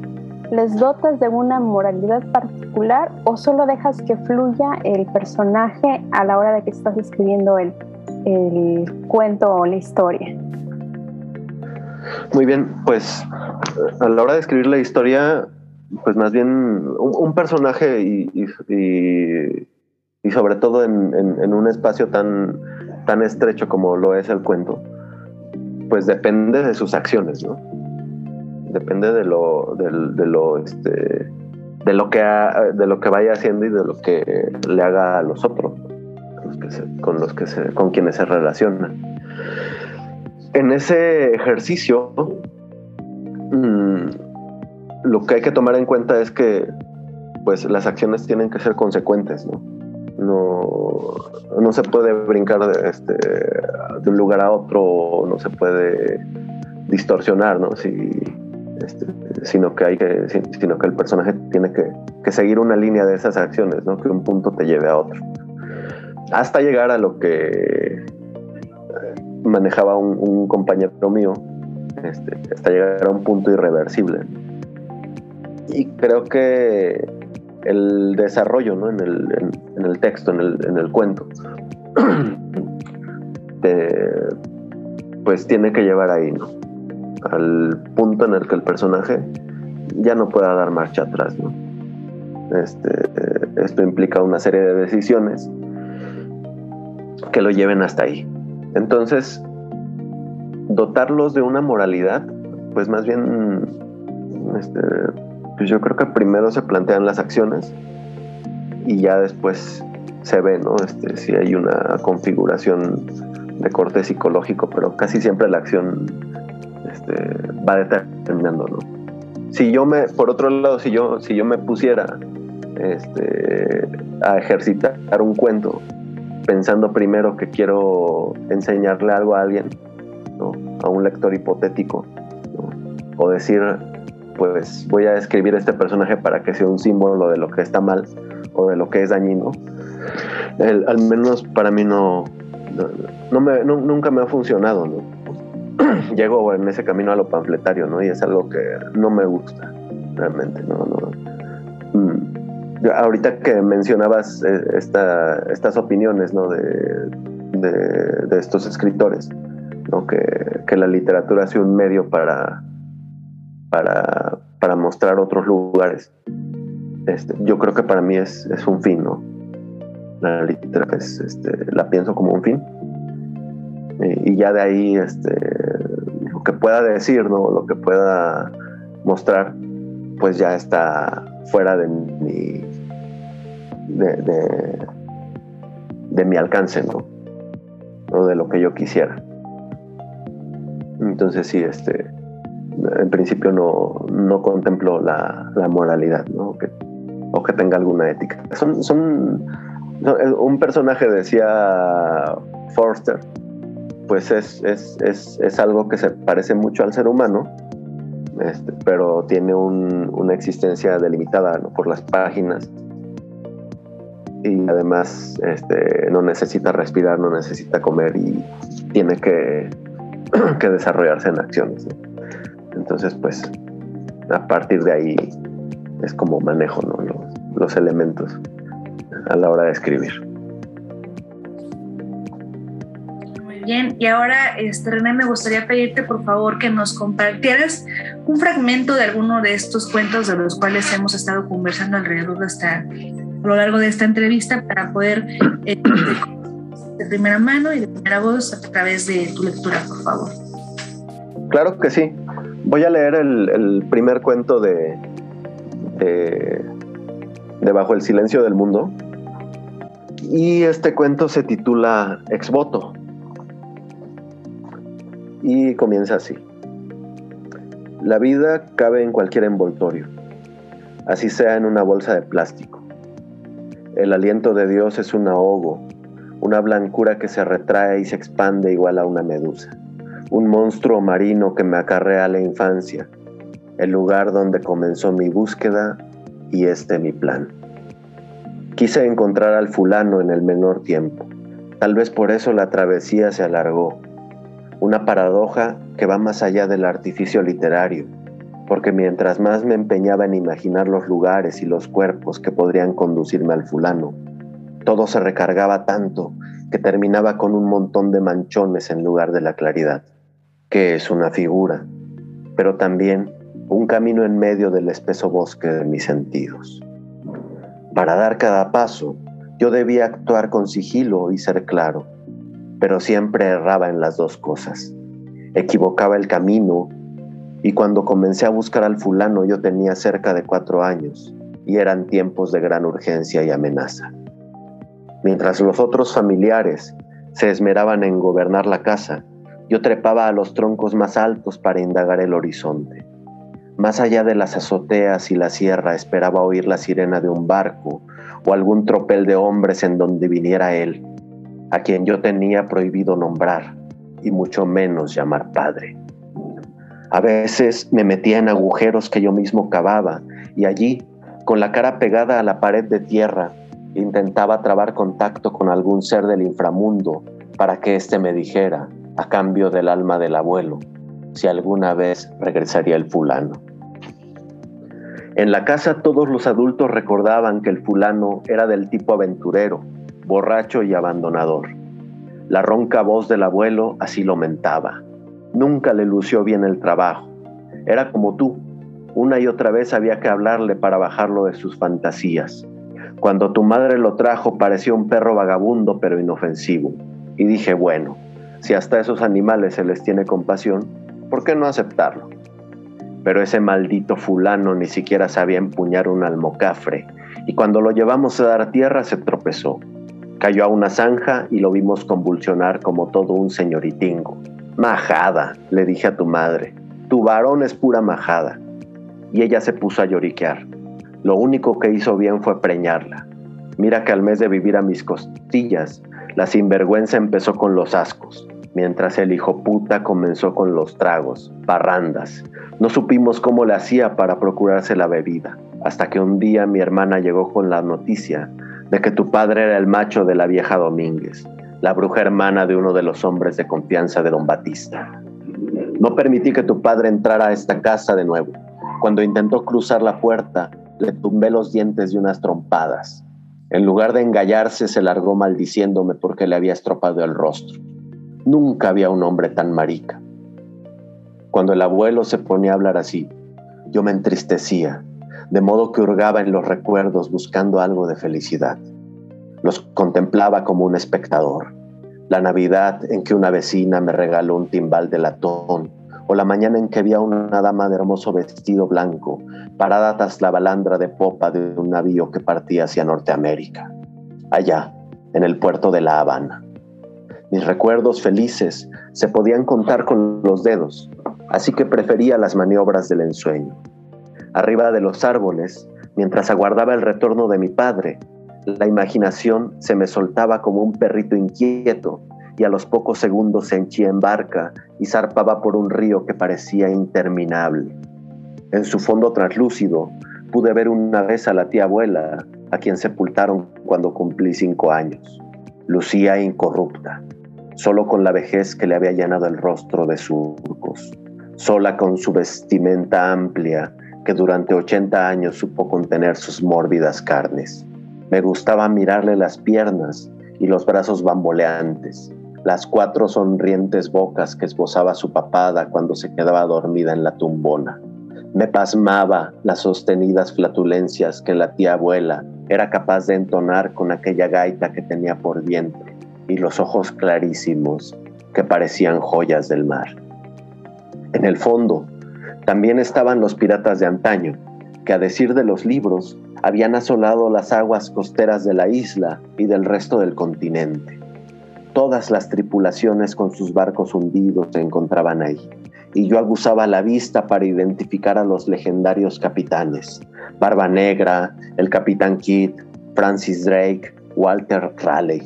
les dotas de una moralidad particular o solo dejas que fluya el personaje a la hora de que estás escribiendo el, el cuento o la historia? Muy bien, pues a la hora de escribir la historia, pues más bien un, personaje y, y, sobre todo en, en un espacio tan tan estrecho como lo es el cuento, pues depende de sus acciones, ¿no? Depende de lo, de, lo, este, de lo que de lo que vaya haciendo y de lo que le haga a los otros, con los que con quienes se relaciona. En ese ejercicio, mm, lo que hay que tomar en cuenta es que, pues, las acciones tienen que ser consecuentes, ¿no? no, no se puede brincar de, este, de un lugar a otro, no se puede distorsionar, ¿no? Si, este, sino que hay que, sino que el personaje tiene que, seguir una línea de esas acciones, ¿no? Que un punto te lleve a otro. Hasta llegar a lo que manejaba un, compañero mío, este, hasta llegar a un punto irreversible. Y creo que el desarrollo ¿no? en, el, en, el texto, en el, en el cuento, [CLEARS THROAT] pues tiene que llevar ahí, ¿no? Al punto en el que el personaje ya no pueda dar marcha atrás, ¿no? Este, esto implica una serie de decisiones que lo lleven hasta ahí. Entonces, dotarlos de una moralidad, pues más bien este, pues yo creo que primero se plantean las acciones y ya después se ve, ¿no? Este, si hay una configuración de corte psicológico, pero casi siempre la acción este, va determinando, ¿no? Si yo me, por otro lado, si yo, si yo me pusiera este, a ejercitar un cuento pensando primero que quiero enseñarle algo a alguien, ¿no? a un lector hipotético, o decir pues voy a escribir este personaje para que sea un símbolo de lo que está mal o de lo que es dañino. al menos para mí no, no, me, nunca me ha funcionado, ¿no? [CLEARS THROAT] Llego en ese camino a lo panfletario, ¿no? Y es algo que no me gusta, realmente, ¿no? Mm. Ahorita que mencionabas eh, esta, estas opiniones, ¿no? De, de, estos escritores, ¿no? Que, que la literatura sea un medio para para, para mostrar otros lugares. Este, yo creo que para mí es, es un fin, ¿no? La literatura es, este, la pienso como un fin. Y, ya de ahí, este, lo que pueda decir, ¿no? Lo que pueda mostrar, pues ya está fuera de mi, de, de, mi alcance, ¿no? O de lo que yo quisiera. Entonces sí, este, en principio no, no contemplo la, la moralidad, ¿no? O que tenga alguna ética. Son, son, un personaje decía Forster, pues es, es, es, es, algo que se parece mucho al ser humano, este, pero tiene un, una existencia delimitada por las páginas y además este, no necesita respirar, no necesita comer y tiene que, [CLEARS THROAT] que desarrollarse en acciones. Entonces, pues, a partir de ahí es como manejo los, los elementos a la hora de escribir. Bien, y ahora, este, René, me gustaría pedirte por favor que nos compartieras un fragmento de alguno de estos cuentos de los cuales hemos estado conversando alrededor de esta, a lo largo de esta entrevista para poder eh, de primera mano y de primera voz a través de tu lectura, por favor. Claro que sí. Voy a leer el, primer cuento de, de, de Bajo el Silencio del Mundo. Y este cuento se titula Ex voto. Y comienza así. La vida cabe en cualquier envoltorio, así sea en una bolsa de plástico. El aliento de Dios es un ahogo, una blancura que se retrae y se expande igual a una medusa un monstruo marino que me acarrea a la infancia, el lugar donde comenzó mi búsqueda y este mi plan. Quise encontrar al fulano en el menor tiempo, tal vez por eso la travesía se alargó, una paradoja que va más allá del artificio literario, porque mientras más me empeñaba en imaginar los lugares y los cuerpos que podrían conducirme al fulano, todo se recargaba tanto que terminaba con un montón de manchones en lugar de la claridad que es una figura, pero también un camino en medio del espeso bosque de mis sentidos. Para dar cada paso, yo debía actuar con sigilo y ser claro, pero siempre erraba en las dos cosas. Equivocaba el camino y cuando comencé a buscar al fulano yo tenía cerca de cuatro años y eran tiempos de gran urgencia y amenaza. Mientras los otros familiares se esmeraban en gobernar la casa, yo trepaba a los troncos más altos para indagar el horizonte. Más allá de las azoteas y la sierra esperaba oír la sirena de un barco o algún tropel de hombres en donde viniera él, a quien yo tenía prohibido nombrar y mucho menos llamar padre. A veces me metía en agujeros que yo mismo cavaba y allí, con la cara pegada a la pared de tierra, intentaba trabar contacto con algún ser del inframundo para que éste me dijera, a cambio del alma del abuelo, si alguna vez regresaría el fulano. En la casa todos los adultos recordaban que el fulano era del tipo aventurero, borracho y abandonador. La ronca voz del abuelo así lo mentaba. Nunca le lució bien el trabajo. Era como tú. Una y otra vez había que hablarle para bajarlo de sus fantasías. Cuando tu madre lo trajo parecía un perro vagabundo pero inofensivo. Y dije, bueno, si hasta esos animales se les tiene compasión, ¿por qué no aceptarlo? Pero ese maldito fulano ni siquiera sabía empuñar un almocafre, y cuando lo llevamos a dar tierra se tropezó. Cayó a una zanja y lo vimos convulsionar como todo un señoritingo. Majada, le dije a tu madre, tu varón es pura majada. Y ella se puso a lloriquear. Lo único que hizo bien fue preñarla. Mira que al mes de vivir a mis costillas, la sinvergüenza empezó con los ascos mientras el hijo puta comenzó con los tragos, barrandas. No supimos cómo le hacía para procurarse la bebida, hasta que un día mi hermana llegó con la noticia de que tu padre era el macho de la vieja Domínguez, la bruja hermana de uno de los hombres de confianza de don Batista. No permití que tu padre entrara a esta casa de nuevo. Cuando intentó cruzar la puerta, le tumbé los dientes de unas trompadas. En lugar de engallarse, se largó maldiciéndome porque le había estropado el rostro. Nunca había un hombre tan marica. Cuando el abuelo se ponía a hablar así, yo me entristecía, de modo que hurgaba en los recuerdos buscando algo de felicidad. Los contemplaba como un espectador. La Navidad en que una vecina me regaló un timbal de latón, o la mañana en que vi a una dama de hermoso vestido blanco parada tras la balandra de popa de un navío que partía hacia Norteamérica, allá, en el puerto de La Habana. Mis recuerdos felices se podían contar con los dedos, así que prefería las maniobras del ensueño. Arriba de los árboles, mientras aguardaba el retorno de mi padre, la imaginación se me soltaba como un perrito inquieto y a los pocos segundos se henchía en barca y zarpaba por un río que parecía interminable. En su fondo translúcido pude ver una vez a la tía abuela, a quien sepultaron cuando cumplí cinco años. Lucía incorrupta, solo con la vejez que le había llenado el rostro de surcos, sola con su vestimenta amplia que durante 80 años supo contener sus mórbidas carnes. Me gustaba mirarle las piernas y los brazos bamboleantes, las cuatro sonrientes bocas que esbozaba su papada cuando se quedaba dormida en la tumbona. Me pasmaba las sostenidas flatulencias que la tía abuela era capaz de entonar con aquella gaita que tenía por vientre y los ojos clarísimos que parecían joyas del mar. En el fondo, también estaban los piratas de antaño, que a decir de los libros, habían asolado las aguas costeras de la isla y del resto del continente. Todas las tripulaciones con sus barcos hundidos se encontraban ahí, y yo aguzaba la vista para identificar a los legendarios capitanes, Barba Negra, el capitán Kidd, Francis Drake, Walter Raleigh.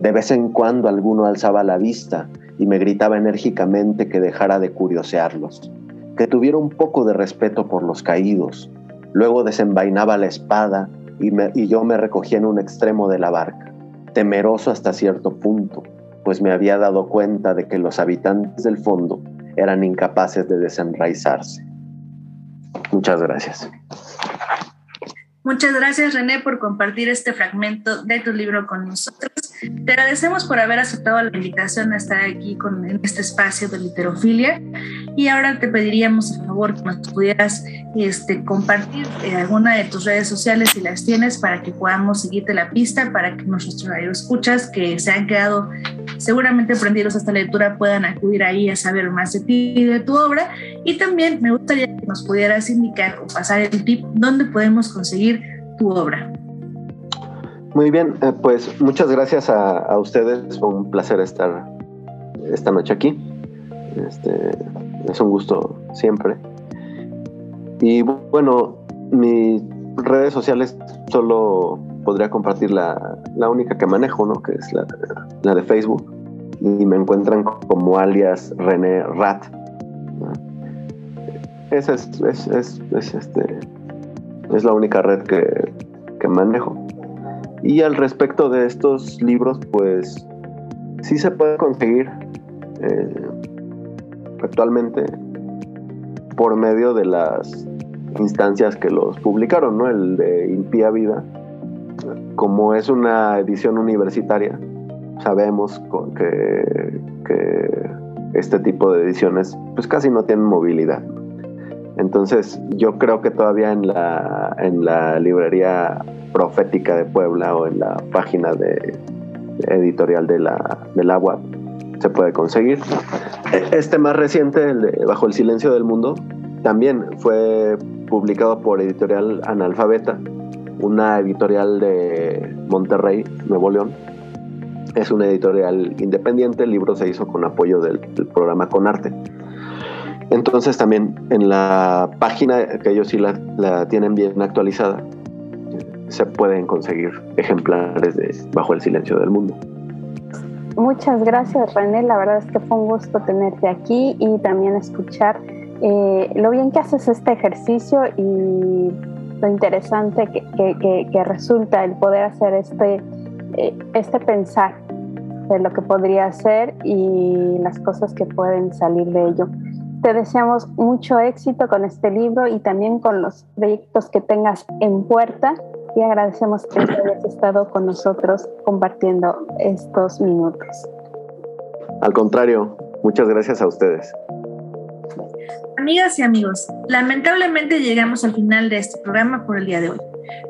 De vez en cuando alguno alzaba la vista y me gritaba enérgicamente que dejara de curiosearlos, que tuviera un poco de respeto por los caídos. Luego desenvainaba la espada y, y yo me recogía en un extremo de la barca, temeroso hasta cierto punto, pues me había dado cuenta de que los habitantes del fondo eran incapaces de desenraizarse. Muchas gracias. Muchas gracias, René, por compartir este fragmento de tu libro con nosotros. Te agradecemos por haber aceptado la invitación a estar aquí con, en este espacio de literofilia. Y ahora te pediríamos, por favor, que nos pudieras este, compartir eh, alguna de tus redes sociales si las tienes para que podamos seguirte la pista, para que nuestros escuchas que se han quedado seguramente prendidos a esta lectura puedan acudir ahí a saber más de ti y de tu obra. Y también me gustaría que nos pudieras indicar o pasar el tip dónde podemos conseguir tu obra. Muy bien, eh, pues muchas gracias a, ustedes. Fue un placer estar esta noche aquí. Este, es un gusto siempre. Y bueno, mis redes sociales solo podría compartir la, única que manejo, ¿no? Que es la, de Facebook. Y me encuentran como alias René Rat. Esa es, es, este, es la única red que, que manejo. Y al respecto de estos libros, pues sí se puede conseguir eh, actualmente por medio de las instancias que los publicaron, ¿no? El de Impía Vida, como es una edición universitaria, sabemos que, que este tipo de ediciones pues casi no tienen movilidad. Entonces yo creo que todavía en la, en la librería profética de Puebla o en la página de, editorial de la, del agua se puede conseguir. Este más reciente, el de Bajo el Silencio del Mundo, también fue publicado por Editorial Analfabeta, una editorial de Monterrey, Nuevo León. Es una editorial independiente, el libro se hizo con apoyo del, programa Conarte. Entonces también en la página, que ellos sí la, tienen bien actualizada, se pueden conseguir ejemplares de Bajo el Silencio del Mundo. Muchas gracias René, la verdad es que fue un gusto tenerte aquí y también escuchar eh, lo bien que haces este ejercicio y lo interesante que, resulta el poder hacer este, eh, este pensar de lo que podría ser y las cosas que pueden salir de ello. Te deseamos mucho éxito con este libro y también con los proyectos que tengas en puerta y agradecemos que hayas estado con nosotros compartiendo estos minutos. Al contrario, muchas gracias a ustedes. Amigas y amigos, lamentablemente llegamos al final de este programa por el día de hoy.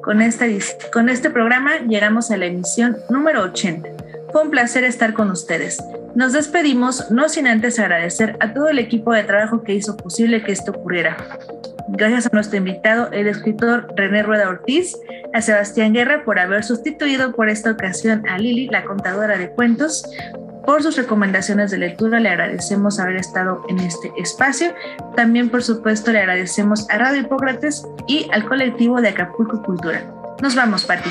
Con, esta, con este programa llegamos a la emisión número 80 Fue un placer estar con ustedes. Nos despedimos no sin antes agradecer a todo el equipo de trabajo que hizo posible que esto ocurriera. Gracias a nuestro invitado, el escritor René Rueda Ortiz, a Sebastián Guerra por haber sustituido por esta ocasión a Lili, la contadora de cuentos, por sus recomendaciones de lectura. Le agradecemos haber estado en este espacio. También, por supuesto, le agradecemos a Radio Hipócrates y al colectivo de Acapulco Cultura. Nos vamos, Pati.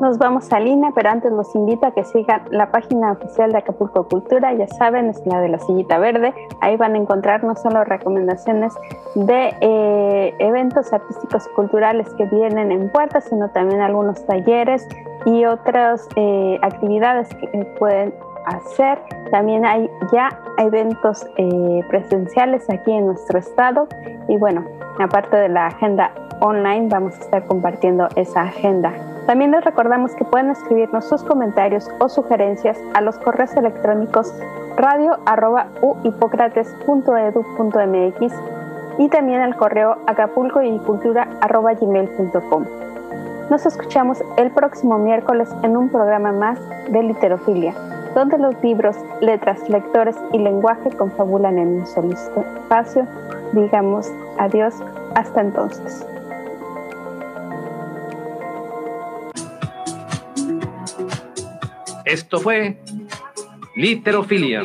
Nos vamos a Lina, pero antes los invito a que sigan la página oficial de Acapulco Cultura, ya saben, es la de la sillita verde. Ahí van a encontrar no solo recomendaciones de eh, eventos artísticos y culturales que vienen en puerta, sino también algunos talleres y otras eh, actividades que pueden hacer. También hay ya eventos eh, presenciales aquí en nuestro estado y bueno, aparte de la agenda online, vamos a estar compartiendo esa agenda. También les recordamos que pueden escribirnos sus comentarios o sugerencias a los correos electrónicos radio.uhipocrates.edu.mx y también al correo acapulcoycultura.gmail.com. Nos escuchamos el próximo miércoles en un programa más de Literofilia donde los libros, letras, lectores y lenguaje confabulan en un solo espacio. Digamos adiós hasta entonces. Esto fue Literofilia